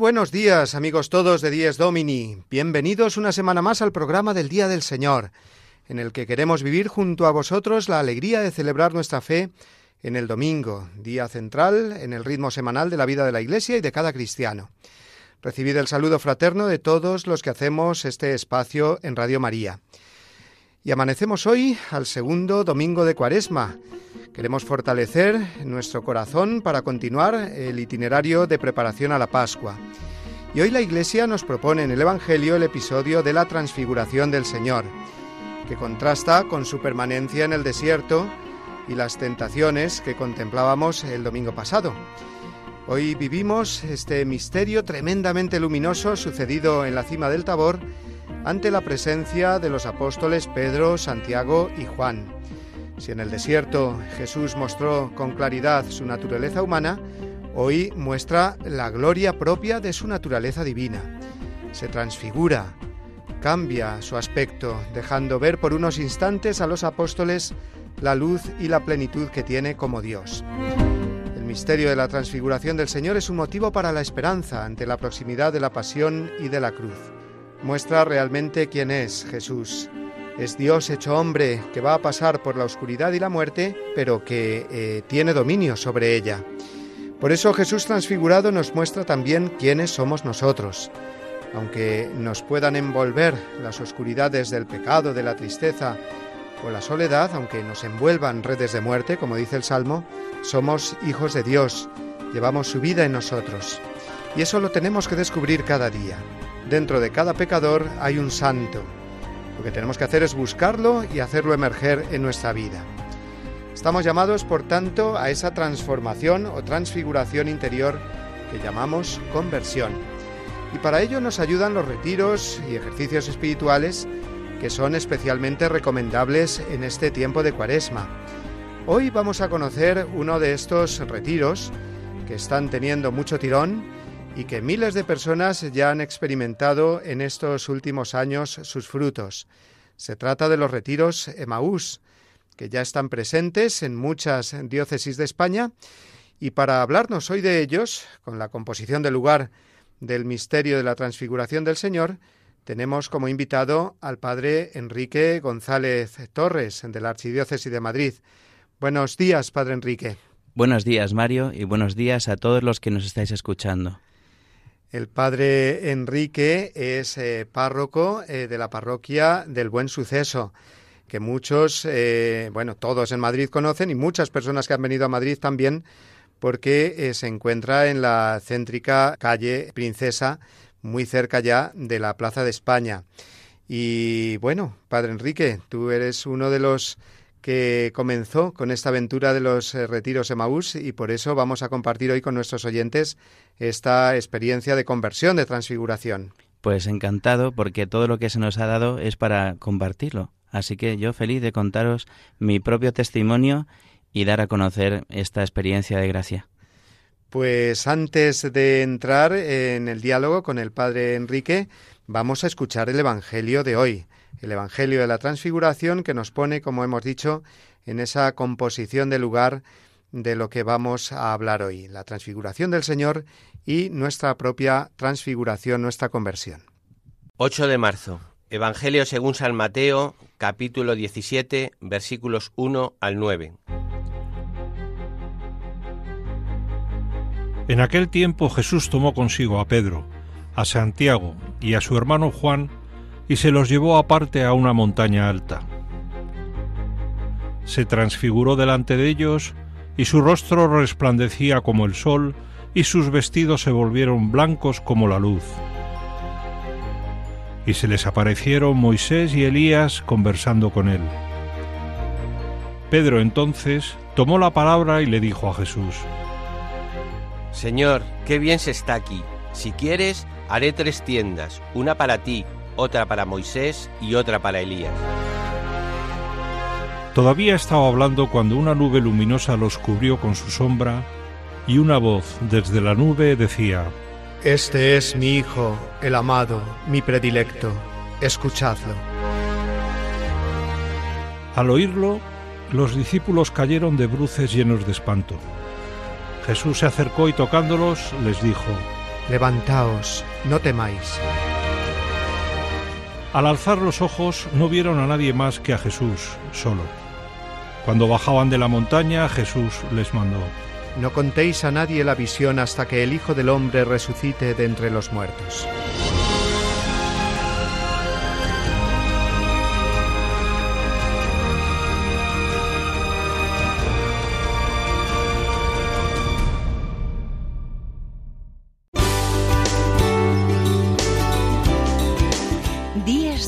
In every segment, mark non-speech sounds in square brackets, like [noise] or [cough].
Buenos días, amigos todos de Dies Domini. Bienvenidos una semana más al programa del Día del Señor, en el que queremos vivir junto a vosotros la alegría de celebrar nuestra fe en el domingo, día central en el ritmo semanal de la vida de la Iglesia y de cada cristiano. Recibid el saludo fraterno de todos los que hacemos este espacio en Radio María. Y amanecemos hoy al segundo domingo de Cuaresma, Queremos fortalecer nuestro corazón para continuar el itinerario de preparación a la Pascua. Y hoy la Iglesia nos propone en el Evangelio el episodio de la transfiguración del Señor, que contrasta con su permanencia en el desierto y las tentaciones que contemplábamos el domingo pasado. Hoy vivimos este misterio tremendamente luminoso sucedido en la cima del Tabor ante la presencia de los apóstoles Pedro, Santiago y Juan. Si en el desierto Jesús mostró con claridad su naturaleza humana, hoy muestra la gloria propia de su naturaleza divina. Se transfigura, cambia su aspecto, dejando ver por unos instantes a los apóstoles la luz y la plenitud que tiene como Dios. El misterio de la transfiguración del Señor es un motivo para la esperanza ante la proximidad de la pasión y de la cruz. Muestra realmente quién es Jesús, es Dios hecho hombre que va a pasar por la oscuridad y la muerte, pero que eh, tiene dominio sobre ella. Por eso Jesús transfigurado nos muestra también quiénes somos nosotros. Aunque nos puedan envolver las oscuridades del pecado, de la tristeza o la soledad, aunque nos envuelvan redes de muerte, como dice el Salmo, somos hijos de Dios, llevamos su vida en nosotros. Y eso lo tenemos que descubrir cada día. Dentro de cada pecador hay un santo, lo que tenemos que hacer es buscarlo y hacerlo emerger en nuestra vida. Estamos llamados, por tanto, a esa transformación o transfiguración interior que llamamos conversión. Y para ello nos ayudan los retiros y ejercicios espirituales que son especialmente recomendables en este tiempo de cuaresma. Hoy vamos a conocer uno de estos retiros que están teniendo mucho tirón y que miles de personas ya han experimentado en estos últimos años sus frutos. Se trata de los retiros Emaús, que ya están presentes en muchas diócesis de España, y para hablarnos hoy de ellos, con la composición del lugar del misterio de la transfiguración del Señor, tenemos como invitado al padre Enrique González Torres, de la Archidiócesis de Madrid. Buenos días, padre Enrique. Buenos días, Mario, y buenos días a todos los que nos estáis escuchando. El padre Enrique es eh, párroco eh, de la parroquia del Buen Suceso, que muchos, eh, bueno, todos en Madrid conocen y muchas personas que han venido a Madrid también, porque se encuentra en la céntrica calle Princesa, muy cerca ya de la Plaza de España. Y bueno, padre Enrique, tú eres uno de los que comenzó con esta aventura de los eh, retiros Emaús y por eso vamos a compartir hoy con nuestros oyentes esta experiencia de conversión, de transfiguración. Pues encantado porque todo lo que se nos ha dado es para compartirlo. Así que yo feliz de contaros mi propio testimonio y dar a conocer esta experiencia de gracia. Pues antes de entrar en el diálogo con el Padre Enrique, vamos a escuchar el Evangelio de hoy el Evangelio de la Transfiguración que nos pone, como hemos dicho, en esa composición de lugar de lo que vamos a hablar hoy, la transfiguración del Señor y nuestra propia transfiguración, nuestra conversión. 8 de marzo. Evangelio según San Mateo, capítulo 17, versículos 1 al 9. En aquel tiempo Jesús tomó consigo a Pedro, a Santiago y a su hermano Juan y se los llevó aparte a una montaña alta. Se transfiguró delante de ellos, y su rostro resplandecía como el sol, y sus vestidos se volvieron blancos como la luz. Y se les aparecieron Moisés y Elías conversando con él. Pedro entonces tomó la palabra y le dijo a Jesús, Señor, qué bien se está aquí. Si quieres, haré tres tiendas, una para ti, otra para Moisés y otra para Elías. Todavía estaba hablando cuando una nube luminosa los cubrió con su sombra y una voz desde la nube decía, Este es mi Hijo, el amado, mi predilecto, escuchadlo. Al oírlo, los discípulos cayeron de bruces llenos de espanto. Jesús se acercó y tocándolos les dijo, Levantaos, no temáis. Al alzar los ojos no vieron a nadie más que a Jesús solo. Cuando bajaban de la montaña, Jesús les mandó, No contéis a nadie la visión hasta que el Hijo del Hombre resucite de entre los muertos.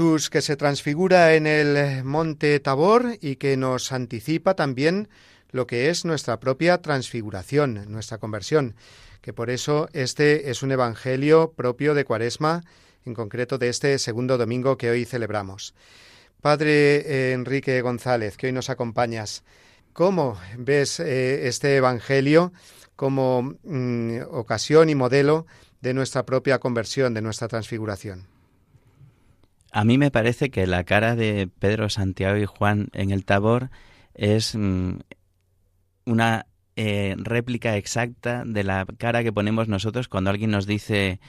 Jesús que se transfigura en el monte Tabor y que nos anticipa también lo que es nuestra propia transfiguración, nuestra conversión, que por eso este es un evangelio propio de Cuaresma, en concreto de este segundo domingo que hoy celebramos. Padre eh, Enrique González, que hoy nos acompañas, ¿cómo ves eh, este evangelio como mm, ocasión y modelo de nuestra propia conversión, de nuestra transfiguración? A mí me parece que la cara de Pedro, Santiago y Juan en el Tabor es mm, una eh, réplica exacta de la cara que ponemos nosotros cuando alguien nos dice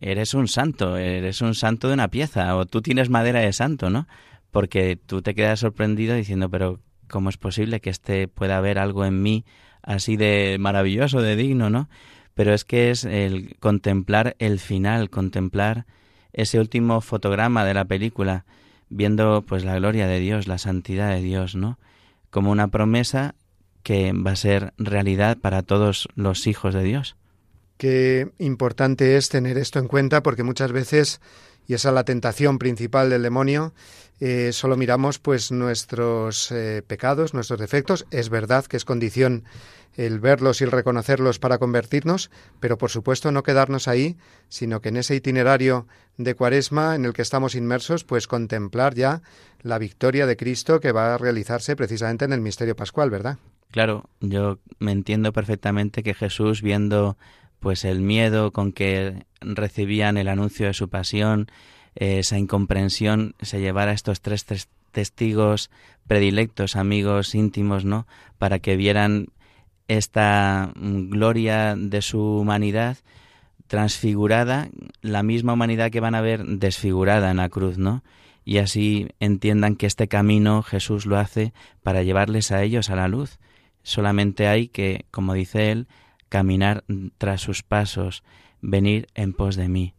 eres un santo, eres un santo de una pieza o tú tienes madera de santo, ¿no? Porque tú te quedas sorprendido diciendo, pero ¿cómo es posible que este pueda haber algo en mí así de maravilloso, de digno, ¿no? Pero es que es el contemplar el final, contemplar ese último fotograma de la película, viendo pues la gloria de Dios, la santidad de Dios, ¿no? Como una promesa que va a ser realidad para todos los hijos de Dios. Qué importante es tener esto en cuenta porque muchas veces, y esa es la tentación principal del demonio, eh, solo miramos pues nuestros eh, pecados, nuestros defectos. Es verdad que es condición el verlos y el reconocerlos para convertirnos, pero por supuesto no quedarnos ahí, sino que en ese itinerario de cuaresma en el que estamos inmersos, pues contemplar ya la victoria de Cristo que va a realizarse precisamente en el misterio pascual, ¿verdad? Claro, yo me entiendo perfectamente que Jesús, viendo pues el miedo con que recibían el anuncio de su pasión, esa incomprensión, se llevara a estos tres tes- testigos predilectos, amigos íntimos, ¿no? Para que vieran esta gloria de su humanidad transfigurada, la misma humanidad que van a ver desfigurada en la cruz, ¿no? Y así entiendan que este camino Jesús lo hace para llevarles a ellos a la luz. Solamente hay que, como dice él, caminar tras sus pasos, venir en pos de mí.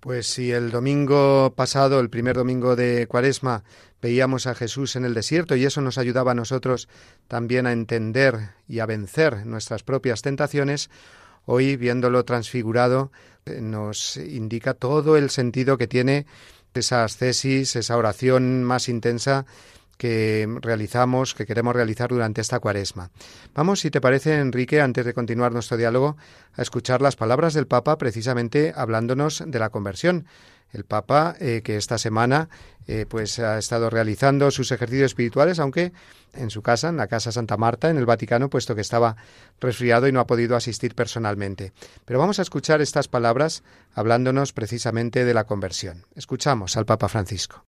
Pues si el domingo pasado, el primer domingo de Cuaresma, veíamos a Jesús en el desierto y eso nos ayudaba a nosotros también a entender y a vencer nuestras propias tentaciones, hoy viéndolo transfigurado eh, nos indica todo el sentido que tiene esa ascesis, esa oración más intensa que realizamos, que queremos realizar durante esta cuaresma. Vamos, si te parece, Enrique, antes de continuar nuestro diálogo, a escuchar las palabras del Papa precisamente hablándonos de la conversión. El Papa, eh, que esta semana eh, pues ha estado realizando sus ejercicios espirituales, aunque en su casa, en la Casa Santa Marta, en el Vaticano, puesto que estaba resfriado y no ha podido asistir personalmente. Pero vamos a escuchar estas palabras hablándonos precisamente de la conversión. Escuchamos al Papa Francisco.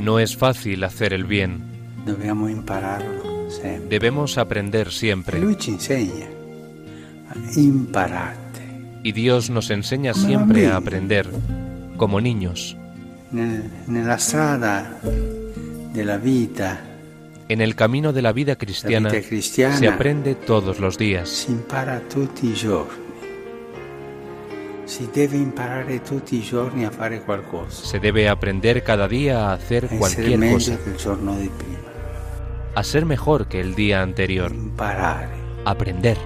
No es fácil hacer el bien. Debemos aprender siempre. Y Dios nos enseña siempre a aprender, como niños. En el camino de la vida cristiana, se aprende todos los días. Se debe aprender cada día a hacer cualquier cosa. A ser mejor que el día anterior. Aprender.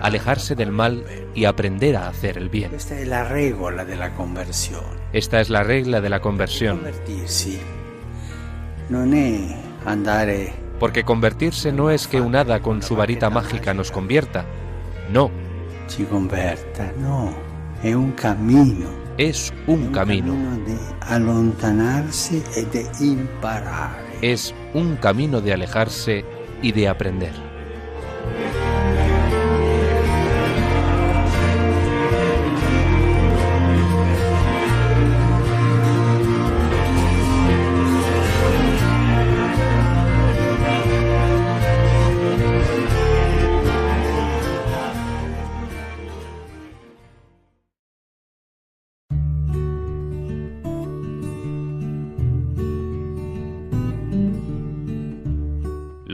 Alejarse del mal y aprender a hacer el bien. Esta es la regla de la conversión. Esta es la regla de la conversión. Porque convertirse no es que un hada con su varita mágica nos convierta. No, ci converta, no, è un cammino. Es un camino. de allontanarsi e de imparare. Es un camino de alejarse y de aprender.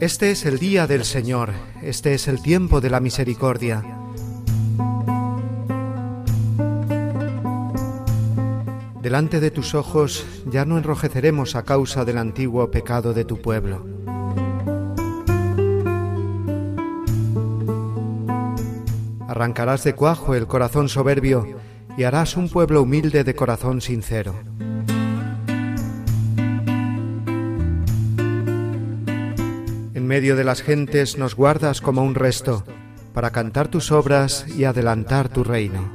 Este es el día del Señor, este es el tiempo de la misericordia. Delante de tus ojos ya no enrojeceremos a causa del antiguo pecado de tu pueblo. Arrancarás de cuajo el corazón soberbio y harás un pueblo humilde de corazón sincero. Medio de las gentes nos guardas como un resto, para cantar tus obras y adelantar tu reino.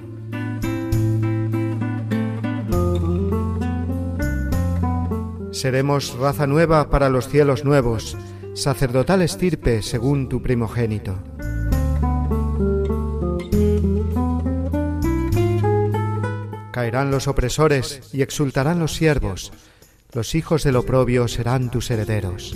Seremos raza nueva para los cielos nuevos, sacerdotal estirpe según tu primogénito. Caerán los opresores y exultarán los siervos, los hijos del oprobio serán tus herederos.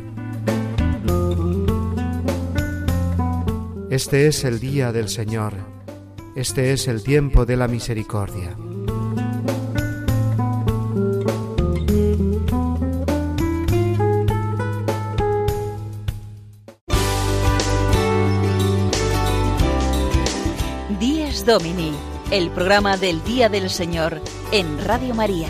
Este es el día del Señor, este es el tiempo de la misericordia. Díez Domini, el programa del Día del Señor en Radio María.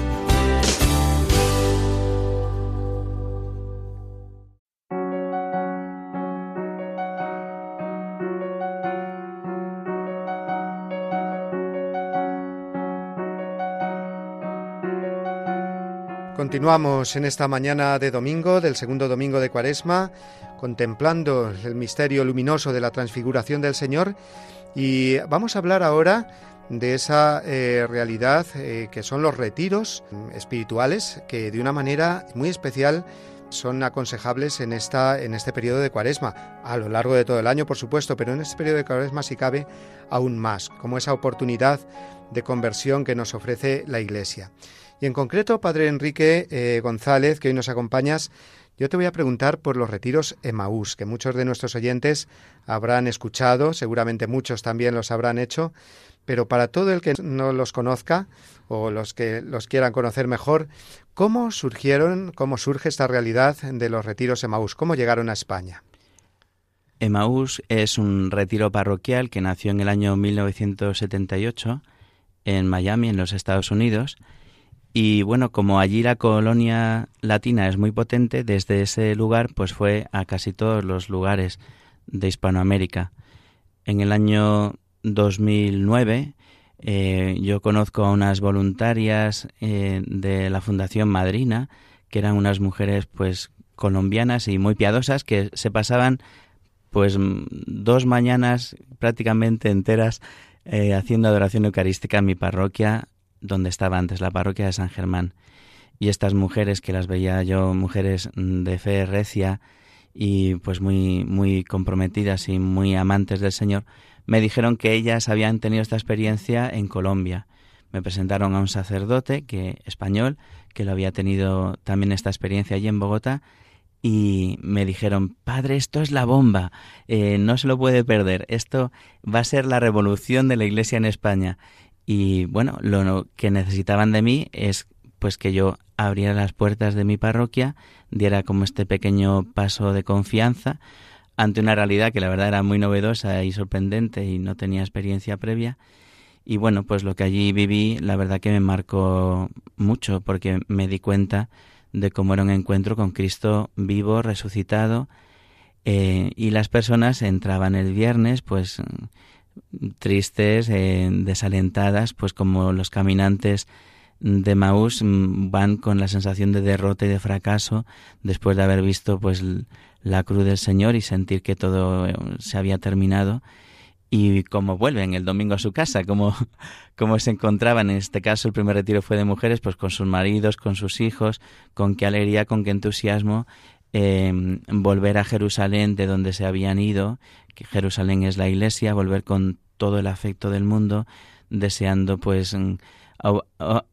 Continuamos en esta mañana de domingo, del segundo domingo de Cuaresma, contemplando el misterio luminoso de la transfiguración del Señor y vamos a hablar ahora de esa eh, realidad eh, que son los retiros espirituales que de una manera muy especial son aconsejables en, esta, en este periodo de cuaresma, a lo largo de todo el año por supuesto, pero en este periodo de cuaresma si cabe aún más, como esa oportunidad de conversión que nos ofrece la Iglesia. Y en concreto, Padre Enrique eh, González, que hoy nos acompañas, yo te voy a preguntar por los retiros Emaús, que muchos de nuestros oyentes habrán escuchado, seguramente muchos también los habrán hecho, pero para todo el que no los conozca o los que los quieran conocer mejor, ¿cómo surgieron, cómo surge esta realidad de los retiros Emaús? ¿Cómo llegaron a España? Emaús es un retiro parroquial que nació en el año 1978 en Miami, en los Estados Unidos, y bueno, como allí la colonia latina es muy potente, desde ese lugar pues fue a casi todos los lugares de Hispanoamérica. En el año 2009 eh, yo conozco a unas voluntarias eh, de la Fundación Madrina, que eran unas mujeres pues colombianas y muy piadosas que se pasaban pues dos mañanas prácticamente enteras eh, haciendo adoración eucarística en mi parroquia donde estaba antes la parroquia de San Germán. Y estas mujeres que las veía yo, mujeres de fe recia y pues muy, muy comprometidas y muy amantes del Señor, me dijeron que ellas habían tenido esta experiencia en Colombia. Me presentaron a un sacerdote que español que lo había tenido también esta experiencia allí en Bogotá y me dijeron, padre, esto es la bomba, eh, no se lo puede perder, esto va a ser la revolución de la Iglesia en España. Y bueno, lo que necesitaban de mí es pues que yo abriera las puertas de mi parroquia, diera como este pequeño paso de confianza ante una realidad que la verdad era muy novedosa y sorprendente y no tenía experiencia previa. Y bueno, pues lo que allí viví, la verdad que me marcó mucho porque me di cuenta de cómo era un encuentro con Cristo vivo, resucitado, eh, y las personas entraban el viernes, pues tristes, eh, desalentadas, pues como los caminantes de Maús mm, van con la sensación de derrota y de fracaso después de haber visto pues la cruz del Señor y sentir que todo eh, se había terminado y como vuelven el domingo a su casa, [laughs] como, se encontraban. En este caso, el primer retiro fue de mujeres, pues con sus maridos, con sus hijos, con qué alegría, con qué entusiasmo, eh, volver a Jerusalén de donde se habían ido, que Jerusalén es la iglesia, volver con todo el afecto del mundo, deseando pues mm,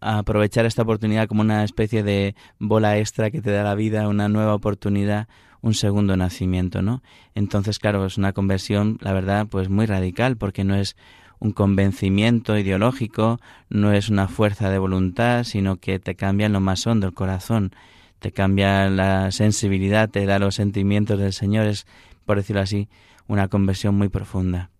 aprovechar esta oportunidad como una especie de bola extra que te da la vida, una nueva oportunidad, un segundo nacimiento, ¿no? Entonces, claro, es una conversión, la verdad, pues muy radical, porque no es un convencimiento ideológico, no es una fuerza de voluntad, sino que te cambia en lo más hondo el corazón te cambia la sensibilidad, te da los sentimientos del Señor, es, por decirlo así, una conversión muy profunda.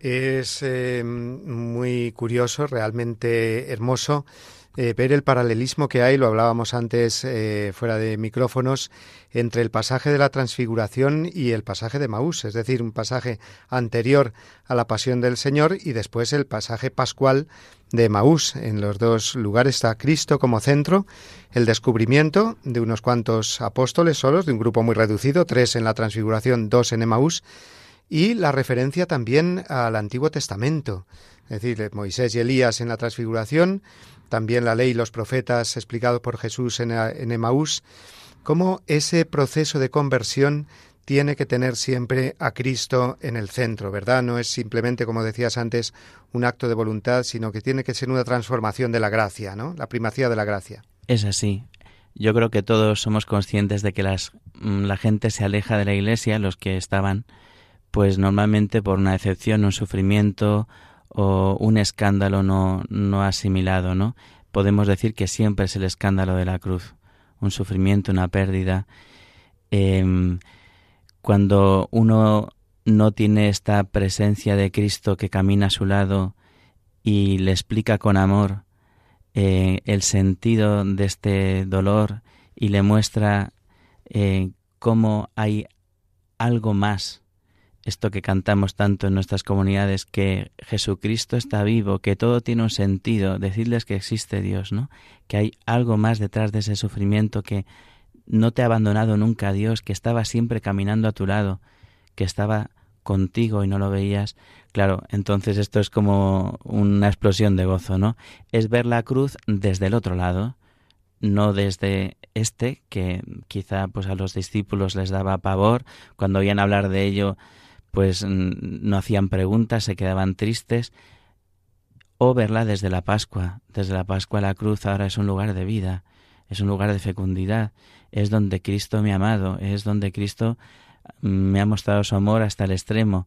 Es eh, muy curioso, realmente hermoso eh, ver el paralelismo que hay, lo hablábamos antes eh, fuera de micrófonos, entre el pasaje de la transfiguración y el pasaje de Maús, es decir, un pasaje anterior a la pasión del Señor y después el pasaje pascual de Maús. En los dos lugares está Cristo como centro, el descubrimiento de unos cuantos apóstoles solos, de un grupo muy reducido, tres en la transfiguración, dos en Emaús, y la referencia también al Antiguo Testamento, es decir, Moisés y Elías en la transfiguración, también la ley y los profetas explicados por Jesús en, en Emaús, cómo ese proceso de conversión tiene que tener siempre a Cristo en el centro, ¿verdad? No es simplemente, como decías antes, un acto de voluntad, sino que tiene que ser una transformación de la gracia, ¿no? La primacía de la gracia. Es así. Yo creo que todos somos conscientes de que las, mm, la gente se aleja de la Iglesia, los que estaban, pues normalmente por una decepción, un sufrimiento o un escándalo no, no asimilado, ¿no? Podemos decir que siempre es el escándalo de la cruz, un sufrimiento, una pérdida. Em, cuando uno no tiene esta presencia de Cristo que camina a su lado y le explica con amor eh, el sentido de este dolor y le muestra eh, cómo hay algo más esto que cantamos tanto en nuestras comunidades, que Jesucristo está vivo, que todo tiene un sentido, decirles que existe Dios, ¿no? Que hay algo más detrás de ese sufrimiento, que no te ha abandonado nunca Dios, que estaba siempre caminando a tu lado, que estaba contigo y no lo veías, claro, entonces esto es como una explosión de gozo, ¿no? Es ver la cruz desde el otro lado, no desde este, que quizá pues a los discípulos les daba pavor, cuando oían hablar de ello pues no hacían preguntas, se quedaban tristes, o verla desde la Pascua. Desde la Pascua la cruz ahora es un lugar de vida, es un lugar de fecundidad, es donde Cristo me ha amado, es donde Cristo me ha mostrado su amor hasta el extremo.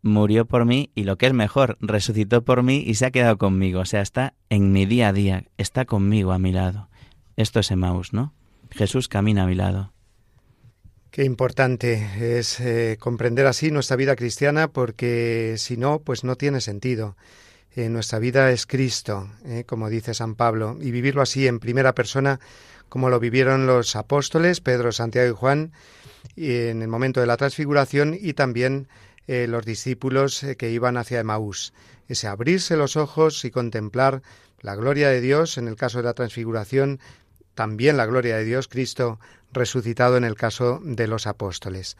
Murió por mí y lo que es mejor, resucitó por mí y se ha quedado conmigo. O sea, está en mi día a día, está conmigo a mi lado. Esto es Emmaus, ¿no? Jesús camina a mi lado. Qué importante es eh, comprender así nuestra vida cristiana porque si no, pues no tiene sentido. Eh, nuestra vida es Cristo, eh, como dice San Pablo, y vivirlo así en primera persona como lo vivieron los apóstoles, Pedro, Santiago y Juan, y en el momento de la transfiguración y también los discípulos que iban hacia Emaús. Ese abrirse los ojos y contemplar la gloria de Dios en el caso de la transfiguración, también la gloria de Dios, Cristo resucitado en el caso de los apóstoles.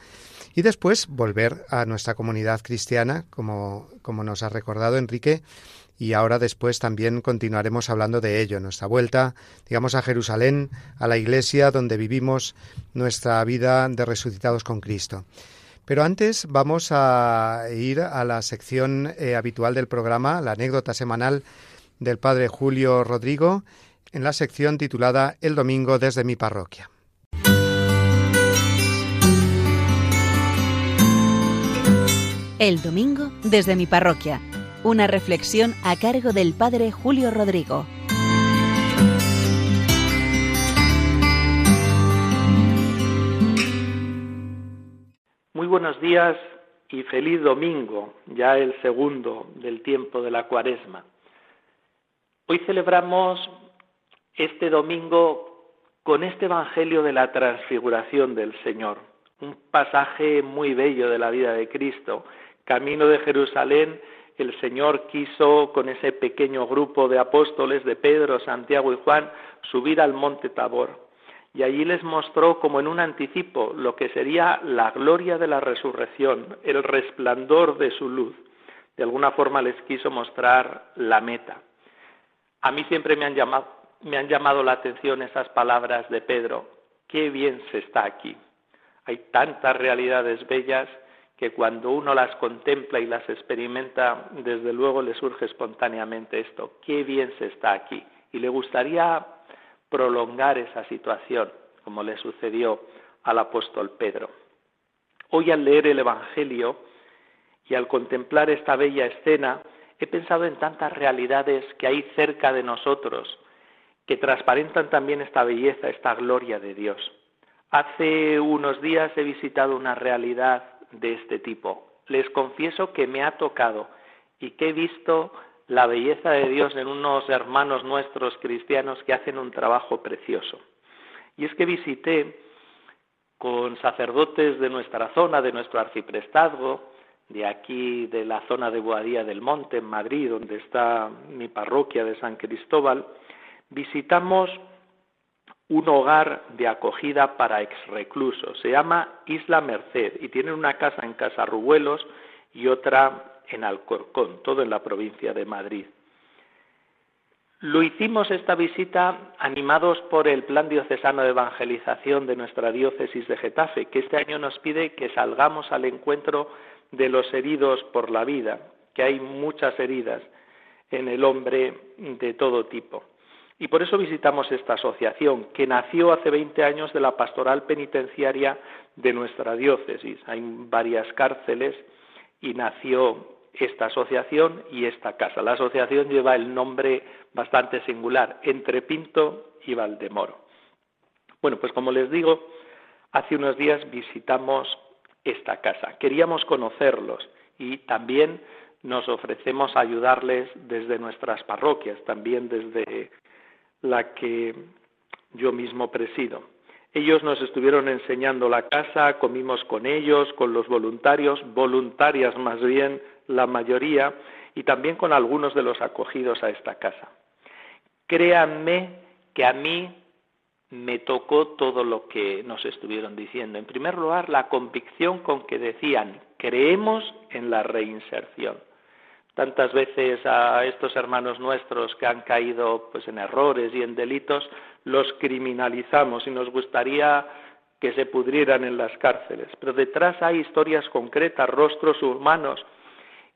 Y después volver a nuestra comunidad cristiana, como, como nos ha recordado Enrique, y ahora después también continuaremos hablando de ello, nuestra vuelta, digamos, a Jerusalén, a la iglesia donde vivimos nuestra vida de resucitados con Cristo. Pero antes vamos a ir a la sección eh, habitual del programa, la anécdota semanal del padre Julio Rodrigo, en la sección titulada El domingo desde mi parroquia. El domingo desde mi parroquia. Una reflexión a cargo del Padre Julio Rodrigo. Muy buenos días y feliz domingo, ya el segundo del tiempo de la cuaresma. Hoy celebramos este domingo con este Evangelio de la transfiguración del Señor un pasaje muy bello de la vida de Cristo. Camino de Jerusalén, el Señor quiso con ese pequeño grupo de apóstoles de Pedro, Santiago y Juan subir al monte Tabor. Y allí les mostró como en un anticipo lo que sería la gloria de la resurrección, el resplandor de su luz. De alguna forma les quiso mostrar la meta. A mí siempre me han llamado, me han llamado la atención esas palabras de Pedro. Qué bien se está aquí. Hay tantas realidades bellas que cuando uno las contempla y las experimenta, desde luego le surge espontáneamente esto, qué bien se está aquí. Y le gustaría prolongar esa situación, como le sucedió al apóstol Pedro. Hoy al leer el Evangelio y al contemplar esta bella escena, he pensado en tantas realidades que hay cerca de nosotros, que transparentan también esta belleza, esta gloria de Dios. Hace unos días he visitado una realidad de este tipo. Les confieso que me ha tocado y que he visto la belleza de Dios en unos hermanos nuestros cristianos que hacen un trabajo precioso. Y es que visité con sacerdotes de nuestra zona, de nuestro arciprestazgo, de aquí de la zona de Boadía del Monte, en Madrid, donde está mi parroquia de San Cristóbal, visitamos un hogar de acogida para exreclusos. Se llama Isla Merced y tienen una casa en Casarrubuelos y otra en Alcorcón, todo en la provincia de Madrid. Lo hicimos esta visita animados por el Plan Diocesano de Evangelización de nuestra diócesis de Getafe, que este año nos pide que salgamos al encuentro de los heridos por la vida, que hay muchas heridas en el hombre de todo tipo. Y por eso visitamos esta asociación, que nació hace 20 años de la pastoral penitenciaria de nuestra diócesis. Hay varias cárceles y nació esta asociación y esta casa. La asociación lleva el nombre bastante singular, Entre Pinto y Valdemoro. Bueno, pues como les digo, hace unos días visitamos esta casa. Queríamos conocerlos y también nos ofrecemos a ayudarles desde nuestras parroquias, también desde la que yo mismo presido. Ellos nos estuvieron enseñando la casa, comimos con ellos, con los voluntarios, voluntarias más bien, la mayoría, y también con algunos de los acogidos a esta casa. Créanme que a mí me tocó todo lo que nos estuvieron diciendo. En primer lugar, la convicción con que decían, creemos en la reinserción. Tantas veces a estos hermanos nuestros que han caído pues en errores y en delitos los criminalizamos y nos gustaría que se pudrieran en las cárceles, pero detrás hay historias concretas, rostros humanos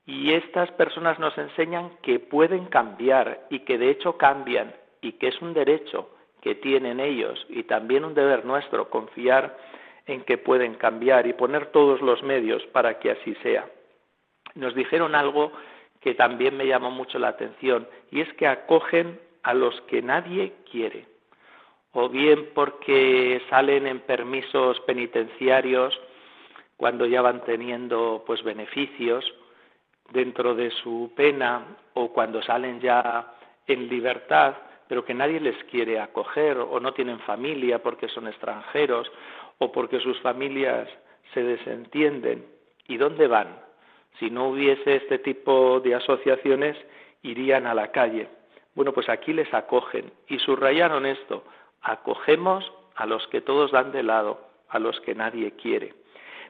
y estas personas nos enseñan que pueden cambiar y que de hecho cambian y que es un derecho que tienen ellos y también un deber nuestro confiar en que pueden cambiar y poner todos los medios para que así sea. Nos dijeron algo que también me llamó mucho la atención y es que acogen a los que nadie quiere, o bien porque salen en permisos penitenciarios cuando ya van teniendo pues beneficios dentro de su pena o cuando salen ya en libertad pero que nadie les quiere acoger o no tienen familia porque son extranjeros o porque sus familias se desentienden. ¿Y dónde van? Si no hubiese este tipo de asociaciones, irían a la calle. Bueno, pues aquí les acogen y subrayaron esto, acogemos a los que todos dan de lado, a los que nadie quiere.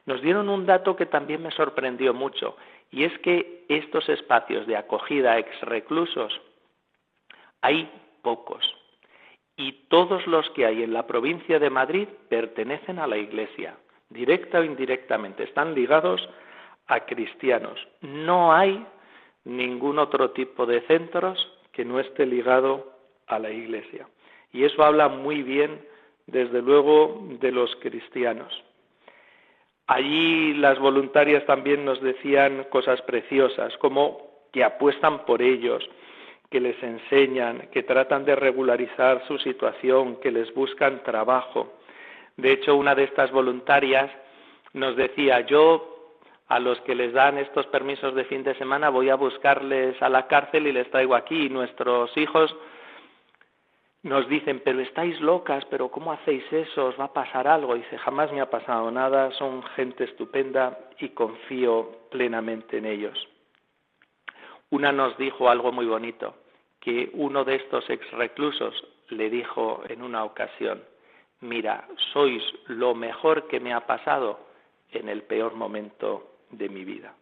Nos dieron un dato que también me sorprendió mucho, y es que estos espacios de acogida ex reclusos hay pocos. Y todos los que hay en la provincia de Madrid pertenecen a la Iglesia, directa o indirectamente, están ligados a cristianos. No hay ningún otro tipo de centros que no esté ligado a la Iglesia. Y eso habla muy bien, desde luego, de los cristianos. Allí las voluntarias también nos decían cosas preciosas, como que apuestan por ellos, que les enseñan, que tratan de regularizar su situación, que les buscan trabajo. De hecho, una de estas voluntarias nos decía, yo a los que les dan estos permisos de fin de semana voy a buscarles a la cárcel y les traigo aquí. Y nuestros hijos nos dicen, pero estáis locas, pero ¿cómo hacéis eso? ¿Os va a pasar algo? Y dice, jamás me ha pasado nada, son gente estupenda y confío plenamente en ellos. Una nos dijo algo muy bonito que uno de estos ex reclusos le dijo en una ocasión, mira, sois lo mejor que me ha pasado en el peor momento de mi vida.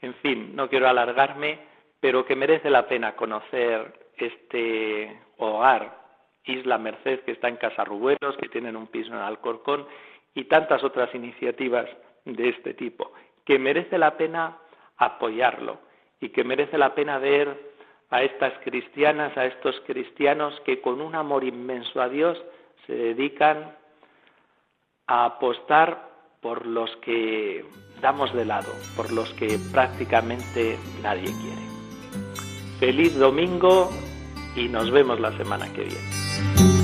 En fin, no quiero alargarme, pero que merece la pena conocer este hogar, Isla Merced, que está en Casarrubuelos, que tienen un piso en Alcorcón, y tantas otras iniciativas de este tipo, que merece la pena apoyarlo y que merece la pena ver a estas cristianas, a estos cristianos que con un amor inmenso a Dios se dedican a apostar por los que damos de lado, por los que prácticamente nadie quiere. Feliz domingo y nos vemos la semana que viene.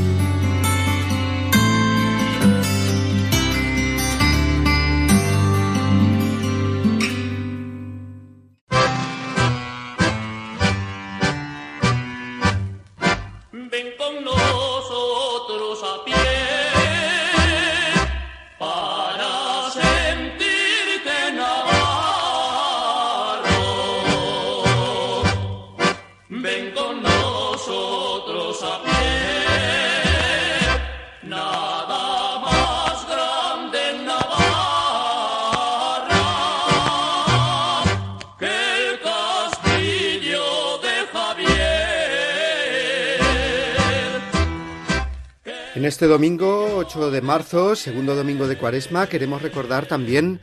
Domingo 8 de marzo, segundo domingo de Cuaresma, queremos recordar también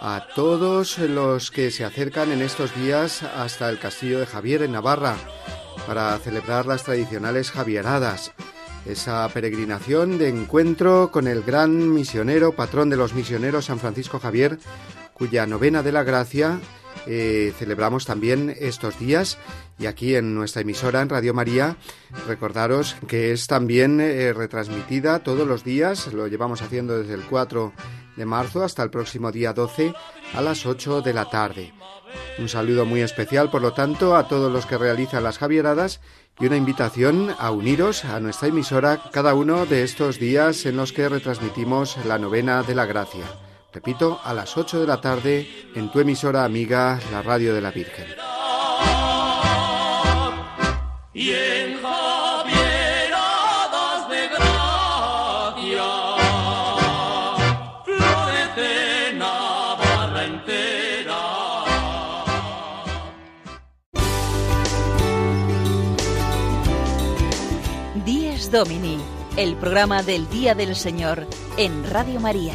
a todos los que se acercan en estos días hasta el castillo de Javier en Navarra para celebrar las tradicionales Javieradas, esa peregrinación de encuentro con el gran misionero, patrón de los misioneros San Francisco Javier, cuya novena de la gracia eh, celebramos también estos días y aquí en nuestra emisora en Radio María recordaros que es también eh, retransmitida todos los días, lo llevamos haciendo desde el 4 de marzo hasta el próximo día 12 a las 8 de la tarde. Un saludo muy especial, por lo tanto, a todos los que realizan las Javieradas y una invitación a uniros a nuestra emisora cada uno de estos días en los que retransmitimos la novena de la gracia. Repito, a las 8 de la tarde en tu emisora amiga, la Radio de la Virgen. Y en Javieradas de gracia florece Navarra entera. Dies Domini, el programa del Día del Señor en Radio María.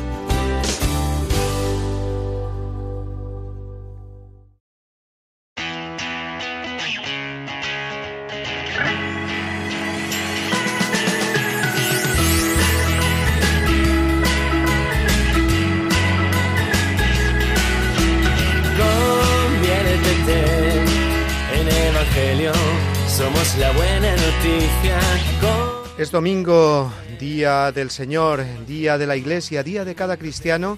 Domingo, día del Señor, día de la Iglesia, día de cada cristiano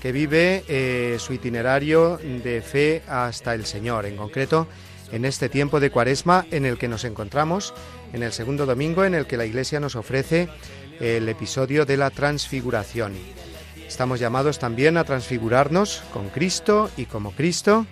que vive eh, su itinerario de fe hasta el Señor. En concreto, en este tiempo de Cuaresma en el que nos encontramos, en el segundo domingo en el que la Iglesia nos ofrece el episodio de la transfiguración. Estamos llamados también a transfigurarnos con Cristo y como Cristo.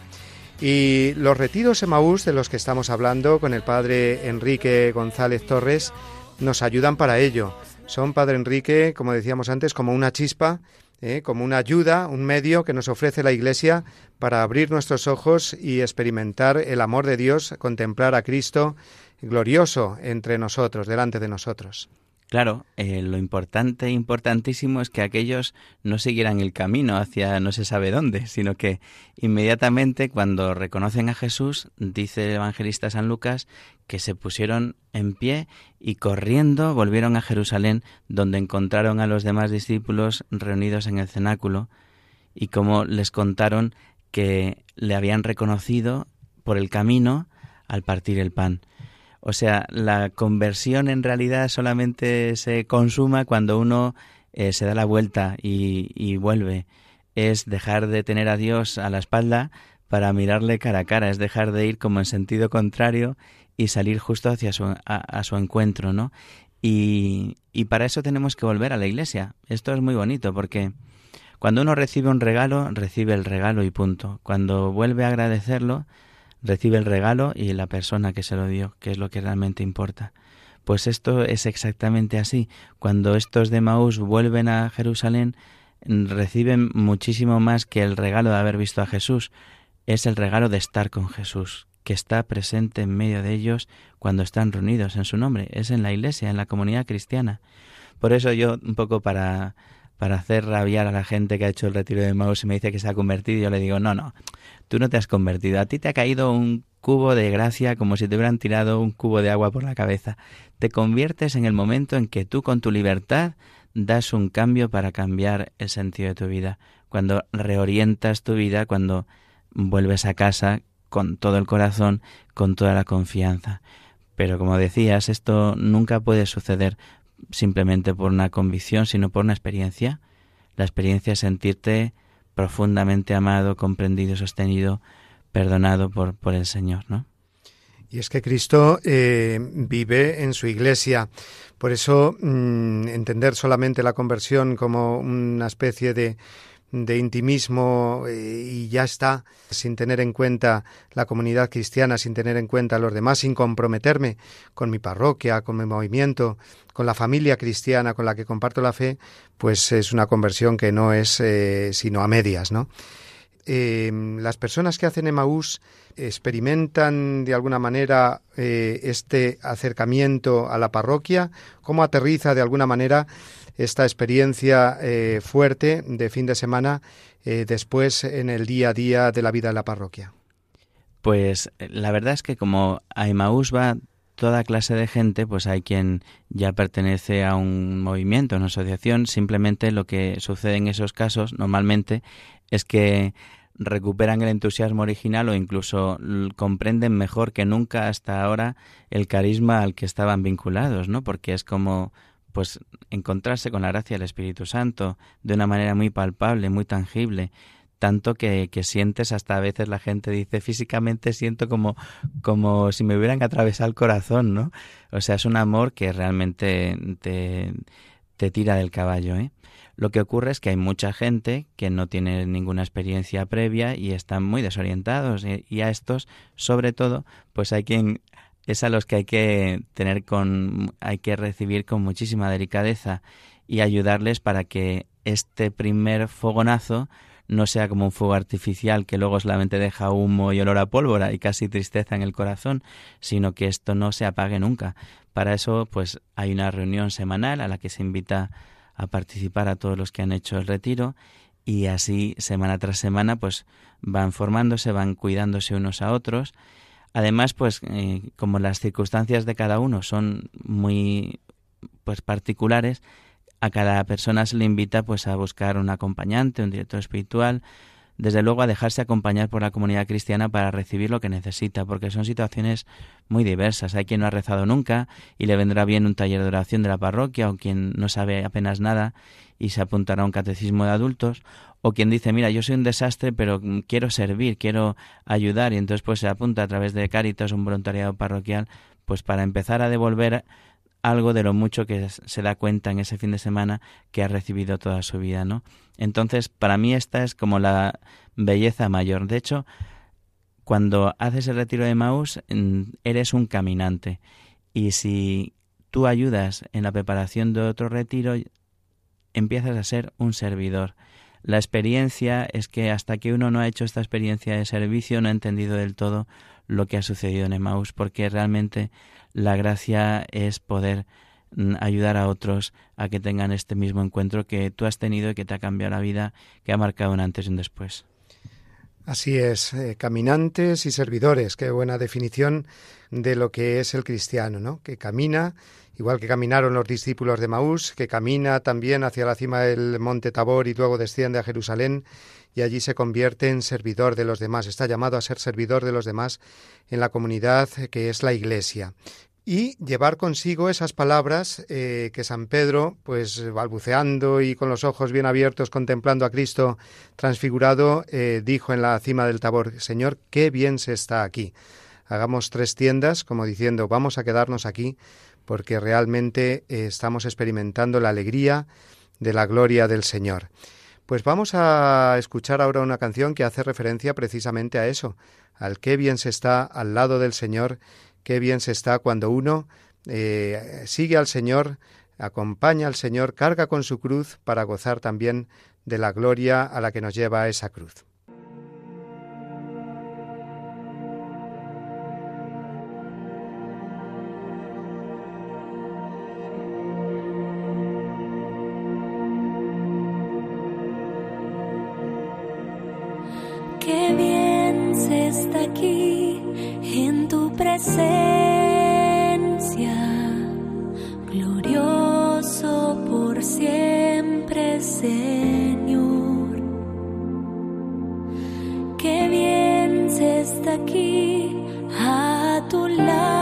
Y los retiros Emaús de los que estamos hablando con el padre Enrique González Torres nos ayudan para ello. Son, padre Enrique, como decíamos antes, como una chispa, ¿eh? como una ayuda, un medio que nos ofrece la Iglesia para abrir nuestros ojos y experimentar el amor de Dios, contemplar a Cristo glorioso entre nosotros, delante de nosotros. Claro, eh, lo importante, importantísimo es que aquellos no siguieran el camino hacia no se sabe dónde, sino que inmediatamente cuando reconocen a Jesús, dice el evangelista San Lucas, que se pusieron en pie y corriendo volvieron a Jerusalén, donde encontraron a los demás discípulos reunidos en el cenáculo, y como les contaron que le habían reconocido por el camino al partir el pan. O sea, la conversión en realidad solamente se consuma cuando uno eh, se da la vuelta y, vuelve. Es dejar de tener a Dios a la espalda para mirarle cara a cara, es dejar de ir como en sentido contrario y salir justo hacia su, a su encuentro, ¿no? Y, y para eso tenemos que volver a la iglesia. Esto es muy bonito porque cuando uno recibe un regalo, recibe el regalo y punto. Cuando vuelve a agradecerlo, recibe el regalo y la persona que se lo dio, que es lo que realmente importa. Pues esto es exactamente así. Cuando estos de Maús vuelven a Jerusalén, reciben muchísimo más que el regalo de haber visto a Jesús. Es el regalo de estar con Jesús, que está presente en medio de ellos cuando están reunidos en su nombre. Es en la iglesia, en la comunidad cristiana. Por eso yo, un poco para, para hacer rabiar a la gente que ha hecho el retiro de Maús y me dice que se ha convertido, yo le digo, no, no, tú no te has convertido. A ti te ha caído un cubo de gracia como si te hubieran tirado un cubo de agua por la cabeza. Te conviertes en el momento en que tú con tu libertad das un cambio para cambiar el sentido de tu vida. Cuando reorientas tu vida, cuando vuelves a casa con todo el corazón, con toda la confianza. Pero como decías, esto nunca puede suceder simplemente por una convicción, sino por una experiencia. La experiencia es sentirte profundamente amado, comprendido, sostenido, perdonado por, por el Señor, ¿no? Y es que Cristo eh, vive en su iglesia. Por eso, mmm, entender solamente la conversión como una especie de, de intimismo eh, y ya está, sin tener en cuenta la comunidad cristiana, sin tener en cuenta a los demás, sin comprometerme con mi parroquia, con mi movimiento, con la familia cristiana con la que comparto la fe, pues es una conversión que no es eh, sino a medias, ¿no? Eh, las personas que hacen Emaús experimentan de alguna manera este acercamiento a la parroquia, cómo aterriza de alguna manera esta experiencia eh, fuerte de fin de semana eh, después en el día a día de la vida de la parroquia. Pues la verdad es que como a Emaús va toda clase de gente, pues hay quien ya pertenece a un movimiento, a una asociación. Simplemente lo que sucede en esos casos normalmente es que recuperan el entusiasmo original o incluso comprenden mejor que nunca hasta ahora el carisma al que estaban vinculados, ¿no? Porque es como pues encontrarse con la gracia del Espíritu Santo de una manera muy palpable, muy tangible, tanto que, que sientes hasta a veces la gente dice físicamente siento como, como si me hubieran atravesado el corazón, ¿no? O sea, es un amor que realmente te, te tira del caballo, ¿eh? Lo que ocurre es que hay mucha gente que no tiene ninguna experiencia previa y están muy desorientados y, a estos, sobre todo, pues hay quien es a los que hay que tener con hay que recibir con muchísima delicadeza y ayudarles para que este primer fogonazo no sea como un fuego artificial que luego solamente deja humo y olor a pólvora y casi tristeza en el corazón, sino que esto no se apague nunca. Para eso, pues hay una reunión semanal a la que se invita a participar a todos los que han hecho el retiro y así semana tras semana pues van formándose, van cuidándose unos a otros. Además, pues eh, como las circunstancias de cada uno son muy pues particulares, a cada persona se le invita pues a buscar un acompañante, un director espiritual, desde luego a dejarse acompañar por la comunidad cristiana para recibir lo que necesita, porque son situaciones muy diversas. Hay quien no ha rezado nunca y le vendrá bien un taller de oración de la parroquia, o quien no sabe apenas nada y se apuntará a un catecismo de adultos, o quien dice, mira, yo soy un desastre, pero mm, quiero servir, quiero ayudar, y entonces pues se apunta a través de Cáritas, un voluntariado parroquial, pues para empezar a devolver algo de lo mucho que se da cuenta en ese fin de semana que ha recibido toda su vida, ¿no? Entonces, para mí esta es como la belleza mayor. De hecho, cuando haces el retiro de Maús, mm, eres un caminante. Y si tú ayudas en la preparación de otro retiro, empiezas a ser un servidor. La experiencia es que hasta que uno no ha hecho esta experiencia de servicio, no ha entendido del todo lo que ha sucedido en Emmaus, porque realmente la gracia es poder mm, ayudar a otros a que tengan este mismo encuentro que tú has tenido y que te ha cambiado la vida, que ha marcado un antes y un después. Así es, eh, caminantes y servidores, qué buena definición de lo que es el cristiano, ¿no? Que camina, igual que caminaron los discípulos de Maús, que camina también hacia la cima del monte Tabor y luego desciende a Jerusalén y allí se convierte en servidor de los demás, está llamado a ser servidor de los demás en la comunidad que es la Iglesia y llevar consigo esas palabras eh, que San Pedro, pues balbuceando y con los ojos bien abiertos contemplando a Cristo transfigurado, eh, dijo en la cima del Tabor, Señor, qué bien se está aquí. Hagamos tres tiendas, como diciendo, vamos a quedarnos aquí, porque realmente eh, estamos experimentando la alegría de la gloria del Señor. Pues vamos a escuchar ahora una canción que hace referencia precisamente a eso, al qué bien se está al lado del Señor qué bien se está cuando uno eh, sigue al Señor, acompaña al Señor, carga con su cruz para gozar también de la gloria a la que nos lleva esa cruz. Aquí a tu lado,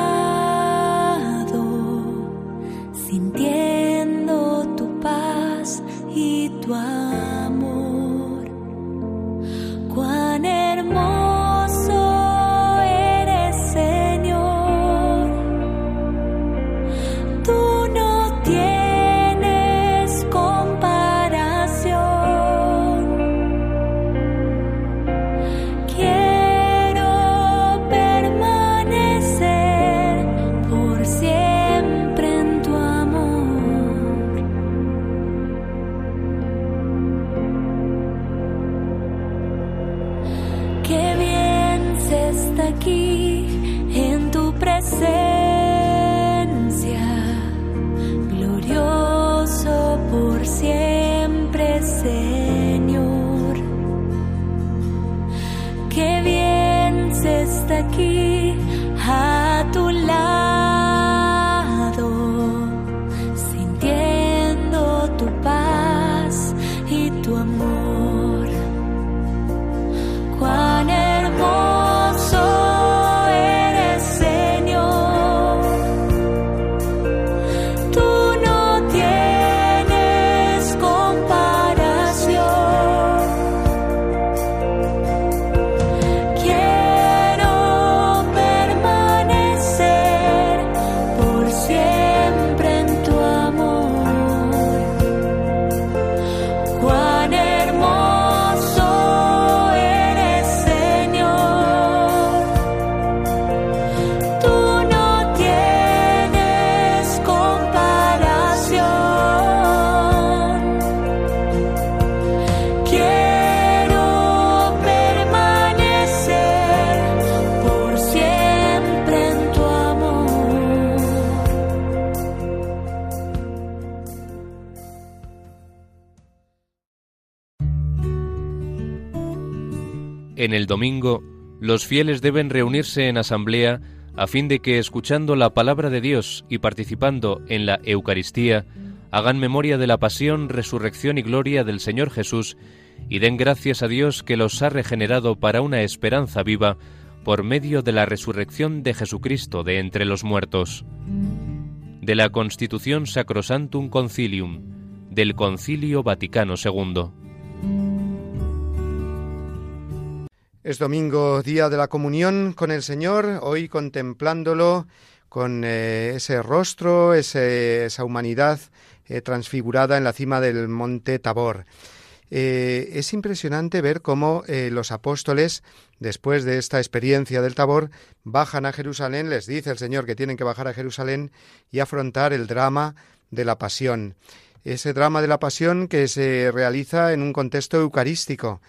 En el domingo, los fieles deben reunirse en asamblea a fin de que, escuchando la palabra de Dios y participando en la Eucaristía, hagan memoria de la pasión, resurrección y gloria del Señor Jesús y den gracias a Dios que los ha regenerado para una esperanza viva por medio de la resurrección de Jesucristo de entre los muertos. De la Constitución Sacrosantum Concilium, del Concilio Vaticano II. Es domingo, día de la comunión con el Señor, hoy contemplándolo con eh, ese rostro, esa humanidad eh, transfigurada en la cima del monte Tabor. Eh, es impresionante ver cómo los apóstoles, después de esta experiencia del Tabor, bajan a Jerusalén, les dice el Señor que tienen que bajar a Jerusalén y afrontar el drama de la pasión. Ese drama de la pasión que se realiza en un contexto eucarístico.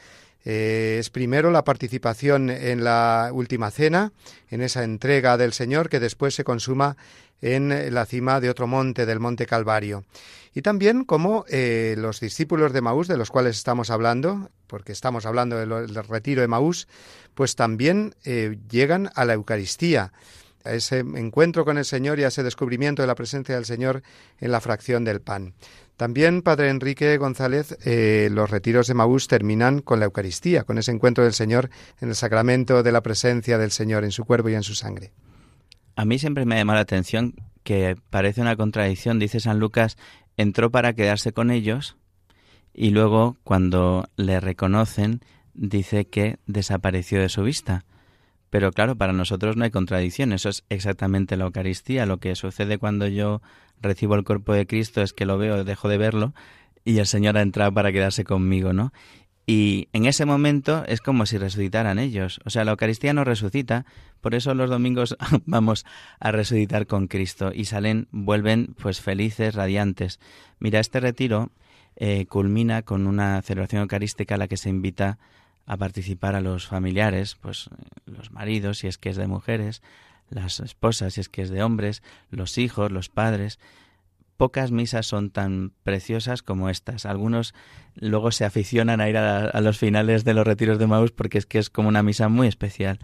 Eh, es primero la participación en la última cena, en esa entrega del Señor que después se consuma en la cima de otro monte, del monte Calvario. Y también como eh, los discípulos de Maús, de los cuales estamos hablando, porque estamos hablando del, retiro de Maús, pues también eh, llegan a la Eucaristía, a ese encuentro con el Señor y a ese descubrimiento de la presencia del Señor en la fracción del pan. También, Padre Enrique González, eh, los retiros de Maús terminan con la Eucaristía, con ese encuentro del Señor en el sacramento de la presencia del Señor en su cuerpo y en su sangre. A mí siempre me ha llamado la atención que parece una contradicción, dice San Lucas, entró para quedarse con ellos y luego cuando le reconocen dice que desapareció de su vista. Pero claro, para nosotros no hay contradicción, eso es exactamente la Eucaristía. Lo que sucede cuando yo recibo el cuerpo de Cristo es que lo veo, dejo de verlo y el Señor ha entrado para quedarse conmigo, ¿no? Y en ese momento es como si resucitaran ellos. O sea, la Eucaristía no resucita, por eso los domingos [laughs] vamos a resucitar con Cristo y salen, vuelven pues felices, radiantes. Mira, este retiro eh, culmina con una celebración eucarística a la que se invita a participar a los familiares, pues los maridos, si es que es de mujeres, las esposas, si es que es de hombres, los hijos, los padres. Pocas misas son tan preciosas como estas. Algunos luego se aficionan a ir a, los finales de los retiros de Maús porque es que es como una misa muy especial.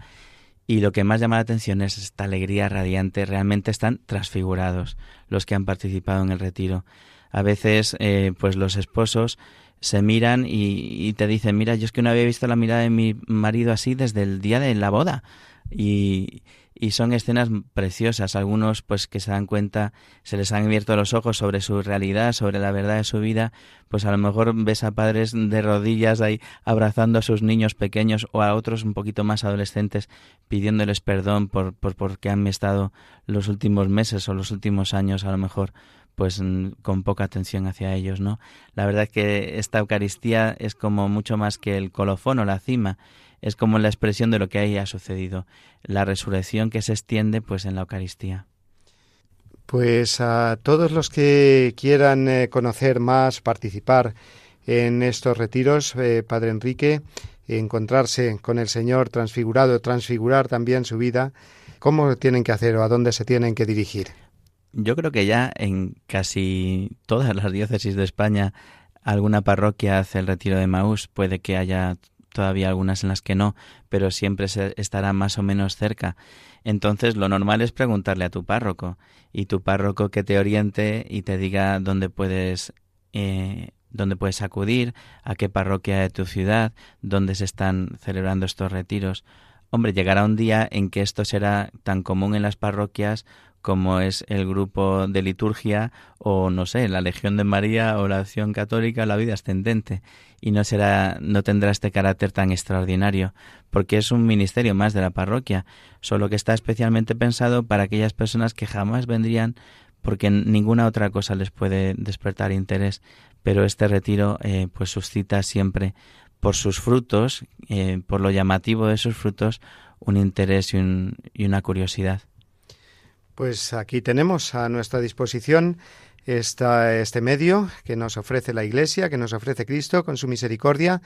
Y lo que más llama la atención es esta alegría radiante. Realmente están transfigurados los que han participado en el retiro. A veces, eh, pues los esposos se miran y, y, te dicen, mira, yo es que no había visto la mirada de mi marido así desde el día de la boda. Y, y son escenas preciosas. Algunos, pues que se dan cuenta, se les han abierto los ojos sobre su realidad, sobre la verdad de su vida. Pues a lo mejor ves a padres de rodillas ahí abrazando a sus niños pequeños o a otros un poquito más adolescentes pidiéndoles perdón por, por porque han estado los últimos meses o los últimos años a lo mejor pues con poca atención hacia ellos, ¿no? La verdad es que esta Eucaristía es como mucho más que el colofón o la cima, es como la expresión de lo que ahí ha sucedido, la resurrección que se extiende pues en la Eucaristía. Pues a todos los que quieran eh, conocer más, participar en estos retiros, eh, Padre Enrique, encontrarse con el Señor transfigurado, transfigurar también su vida, ¿cómo tienen que hacer o a dónde se tienen que dirigir? Yo creo que ya en casi todas las diócesis de España alguna parroquia hace el retiro de Maús, puede que haya todavía algunas en las que no, pero siempre se estará más o menos cerca. Entonces lo normal es preguntarle a tu párroco y tu párroco que te oriente y te diga dónde puedes eh, dónde puedes acudir, a qué parroquia de tu ciudad, dónde se están celebrando estos retiros. Hombre, llegará un día en que esto será tan común en las parroquias como es el grupo de liturgia o no sé, la Legión de María o la Acción Católica, la vida ascendente y no será no tendrá este carácter tan extraordinario, porque es un ministerio más de la parroquia, solo que está especialmente pensado para aquellas personas que jamás vendrían porque ninguna otra cosa les puede despertar interés, pero este retiro eh, pues suscita siempre por sus frutos, eh, por lo llamativo de sus frutos, un interés y, y una curiosidad. Pues aquí tenemos a nuestra disposición esta, este medio que nos ofrece la Iglesia, que nos ofrece Cristo con su misericordia,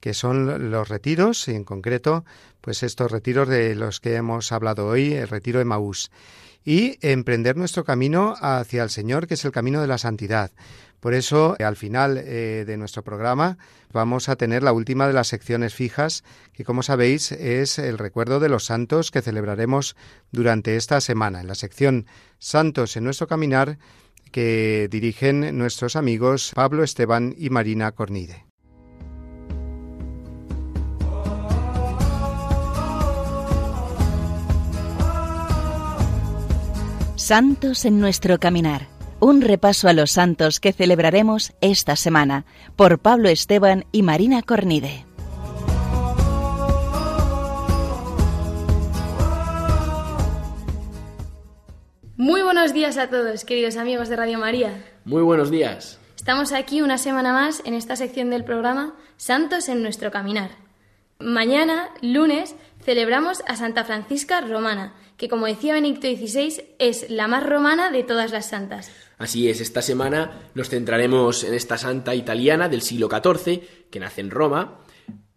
que son los retiros, y en concreto, pues estos retiros de los que hemos hablado hoy, el retiro de Maús, y emprender nuestro camino hacia el Señor, que es el camino de la santidad. Por eso, al final eh, de nuestro programa, vamos a tener la última de las secciones fijas, que como sabéis es el recuerdo de los santos que celebraremos durante esta semana. En la sección Santos en nuestro caminar, que dirigen nuestros amigos Pablo Esteban y Marina Cornide. Santos en nuestro caminar. Un repaso a los santos que celebraremos esta semana por Pablo Esteban y Marina Cornide. Muy buenos días a todos, queridos amigos de Radio María. Muy buenos días. Estamos aquí una semana más en esta sección del programa Santos en nuestro caminar. Mañana, lunes, celebramos a Santa Francisca Romana, que como decía Benedicto XVI es la más romana de todas las santas. Así es, esta semana nos centraremos en esta santa italiana del siglo XIV, que nace en Roma,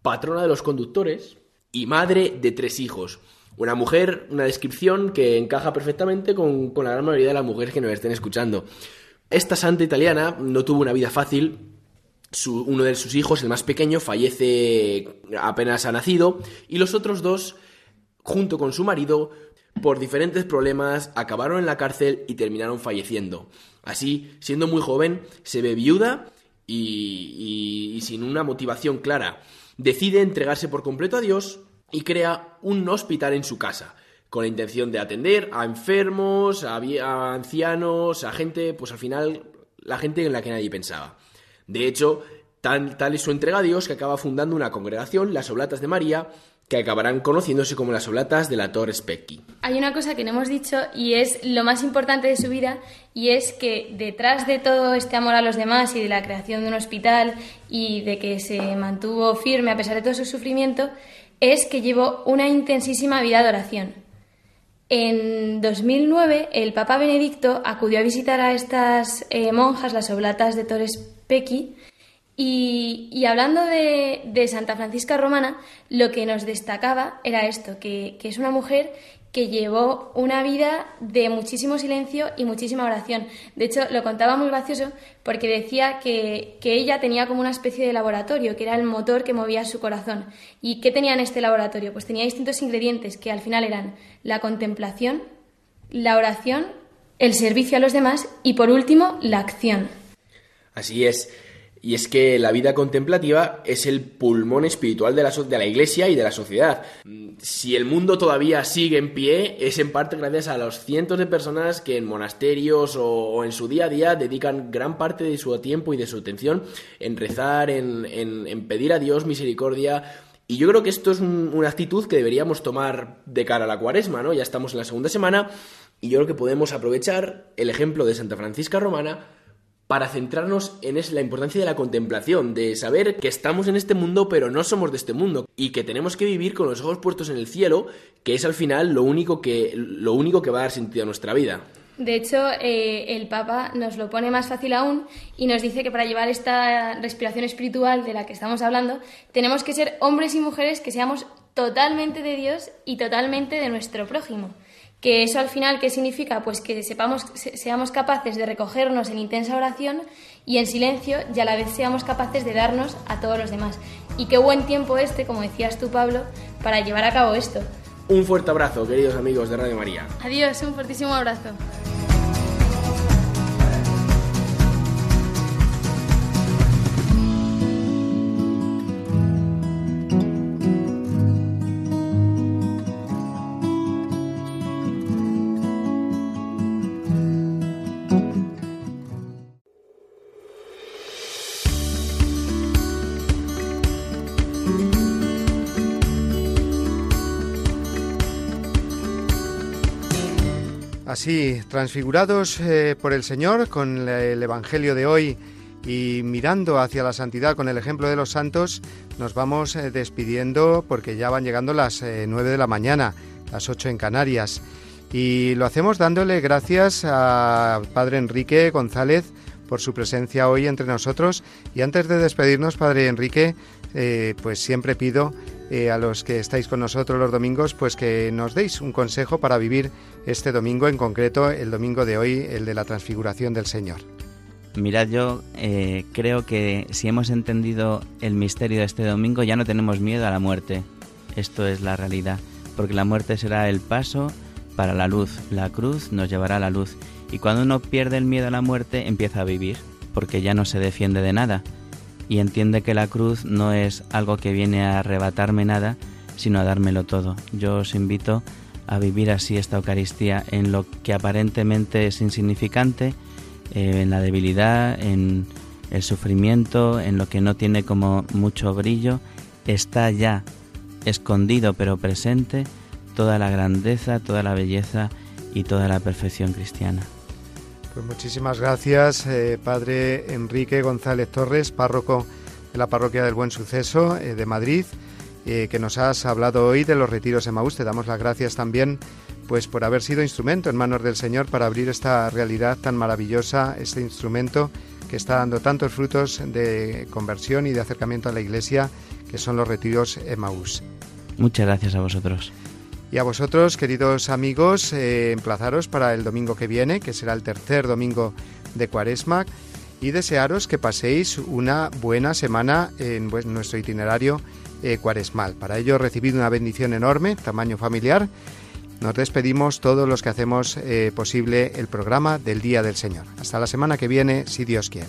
patrona de los conductores y madre de tres hijos. Una mujer, una descripción que encaja perfectamente con, con la gran mayoría de las mujeres que nos estén escuchando. Esta santa italiana no tuvo una vida fácil, uno de sus hijos, el más pequeño, fallece apenas ha nacido y los otros dos, junto con su marido, por diferentes problemas, acabaron en la cárcel y terminaron falleciendo. Así, siendo muy joven, se ve viuda y, y- sin una motivación clara. Decide entregarse por completo a Dios y crea un hospital en su casa con la intención de atender a enfermos, a ancianos, a gente, pues al final, la gente en la que nadie pensaba. De hecho, tal, tal es su entrega a Dios que acaba fundando una congregación, las Oblatas de María, que acabarán conociéndose como las Oblatas de la Torre Specchi. Hay una cosa que no hemos dicho y es lo más importante de su vida y es que detrás de todo este amor a los demás y de la creación de un hospital y de que se mantuvo firme a pesar de todo su sufrimiento, es que llevó una intensísima vida de oración. En 2009 el Papa Benedicto acudió a visitar a estas eh, monjas, las oblatas de Torres Pequi, y, hablando de, Santa Francisca Romana, lo que nos destacaba era esto, que, que es una mujer que llevó una vida de muchísimo silencio y muchísima oración. De hecho, lo contaba muy gracioso porque decía que, que ella tenía como una especie de laboratorio, que era el motor que movía su corazón. ¿Y qué tenía en este laboratorio? Pues tenía distintos ingredientes que al final eran la contemplación, la oración, el servicio a los demás y por último la acción. Así es. Y es que la vida contemplativa es el pulmón espiritual de la, de la Iglesia y de la sociedad. Si el mundo todavía sigue en pie, es en parte gracias a los cientos de personas que en monasterios o, en su día a día dedican gran parte de su tiempo y de su atención en rezar, en, en- pedir a Dios misericordia. Y yo creo que esto es un- una actitud que deberíamos tomar de cara a la cuaresma, ¿no? Ya estamos en la segunda semana y yo creo que podemos aprovechar el ejemplo de Santa Francisca Romana para centrarnos en es- la importancia de la contemplación, de saber que estamos en este mundo pero no somos de este mundo y que tenemos que vivir con los ojos puestos en el cielo, que es al final lo único que, lo único que va a dar sentido a nuestra vida. De hecho, eh, el Papa nos lo pone más fácil aún y nos dice que para llevar esta respiración espiritual de la que estamos hablando, tenemos que ser hombres y mujeres que seamos totalmente de Dios y totalmente de nuestro prójimo. Que eso al final, ¿qué significa? Pues que sepamos, se- seamos capaces de recogernos en intensa oración y en silencio y a la vez seamos capaces de darnos a todos los demás. Y qué buen tiempo este, como decías tú, Pablo, para llevar a cabo esto. Un fuerte abrazo, queridos amigos de Radio María. Adiós, un fortísimo abrazo. Así, transfigurados eh, por el Señor con el Evangelio de hoy y mirando hacia la santidad con el ejemplo de los santos, nos vamos eh, despidiendo porque ya van llegando las eh, 9 de la mañana, las 8 en Canarias. Y lo hacemos dándole gracias a Padre Enrique González por su presencia hoy entre nosotros. Y antes de despedirnos, Padre Enrique, eh, pues siempre pido eh, a los que estáis con nosotros los domingos, pues que nos deis un consejo para vivir este domingo, en concreto el domingo de hoy, el de la transfiguración del Señor. Mirad, yo eh, creo que si hemos entendido el misterio de este domingo, ya no tenemos miedo a la muerte. Esto es la realidad, porque la muerte será el paso para la luz. La cruz nos llevará a la luz. Y cuando uno pierde el miedo a la muerte, empieza a vivir, porque ya no se defiende de nada. Y entiende que la cruz no es algo que viene a arrebatarme nada, sino a dármelo todo. Yo os invito a vivir así esta Eucaristía en lo que aparentemente es insignificante, eh, en la debilidad, en el sufrimiento, en lo que no tiene como mucho brillo, está ya escondido pero presente toda la grandeza, toda la belleza y toda la perfección cristiana. Pues muchísimas gracias, eh, Padre Enrique González Torres, párroco de la Parroquia del Buen Suceso eh, de Madrid, eh, que nos has hablado hoy de los retiros en Maús. Te damos las gracias también pues por haber sido instrumento en manos del Señor para abrir esta realidad tan maravillosa, este instrumento que está dando tantos frutos de conversión y de acercamiento a la Iglesia, que son los retiros Maús. Muchas gracias a vosotros. Y a vosotros, queridos amigos, eh, emplazaros para el domingo que viene, que será el tercer domingo de Cuaresma, y desearos que paséis una buena semana en nuestro itinerario eh, cuaresmal. Para ello, recibid una bendición enorme, tamaño familiar. Nos despedimos todos los que hacemos eh, posible el programa del Día del Señor. Hasta la semana que viene, si Dios quiere.